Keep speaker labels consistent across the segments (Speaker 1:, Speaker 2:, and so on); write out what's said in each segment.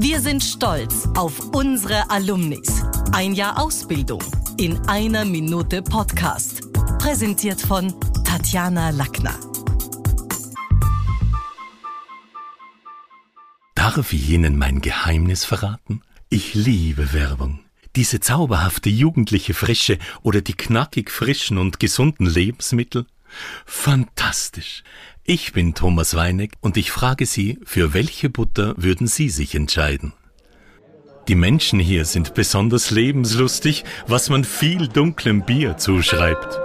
Speaker 1: Wir sind stolz auf unsere Alumnis. Ein Jahr Ausbildung in einer Minute Podcast. Präsentiert von Tatjana Lackner.
Speaker 2: Darf ich Ihnen mein Geheimnis verraten? Ich liebe Werbung. Diese zauberhafte jugendliche Frische oder die knackig frischen und gesunden Lebensmittel? Fantastisch. Ich bin Thomas Weineck und ich frage Sie, für welche Butter würden Sie sich entscheiden? Die Menschen hier sind besonders lebenslustig, was man viel dunklem Bier zuschreibt.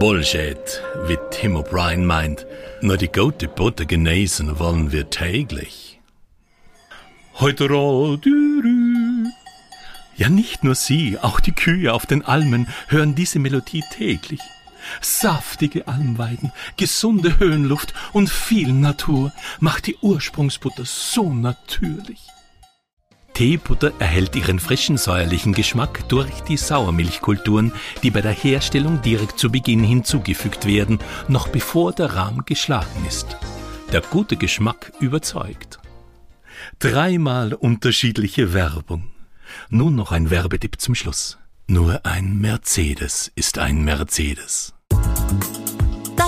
Speaker 2: Bullshit, wie Tim O'Brien meint. Nur die gute Butter genesen wollen wir täglich. Heute Rodürü. Ja, nicht nur Sie, auch die Kühe auf den Almen hören diese Melodie täglich. Saftige Almweiden, gesunde Höhenluft und viel Natur macht die Ursprungsbutter so natürlich. Teebutter erhält ihren frischen säuerlichen Geschmack durch die Sauermilchkulturen, die bei der Herstellung direkt zu Beginn hinzugefügt werden, noch bevor der Rahm geschlagen ist. Der gute Geschmack überzeugt. Dreimal unterschiedliche Werbung. Nun noch ein Werbetipp zum Schluss. Nur ein Mercedes ist ein Mercedes.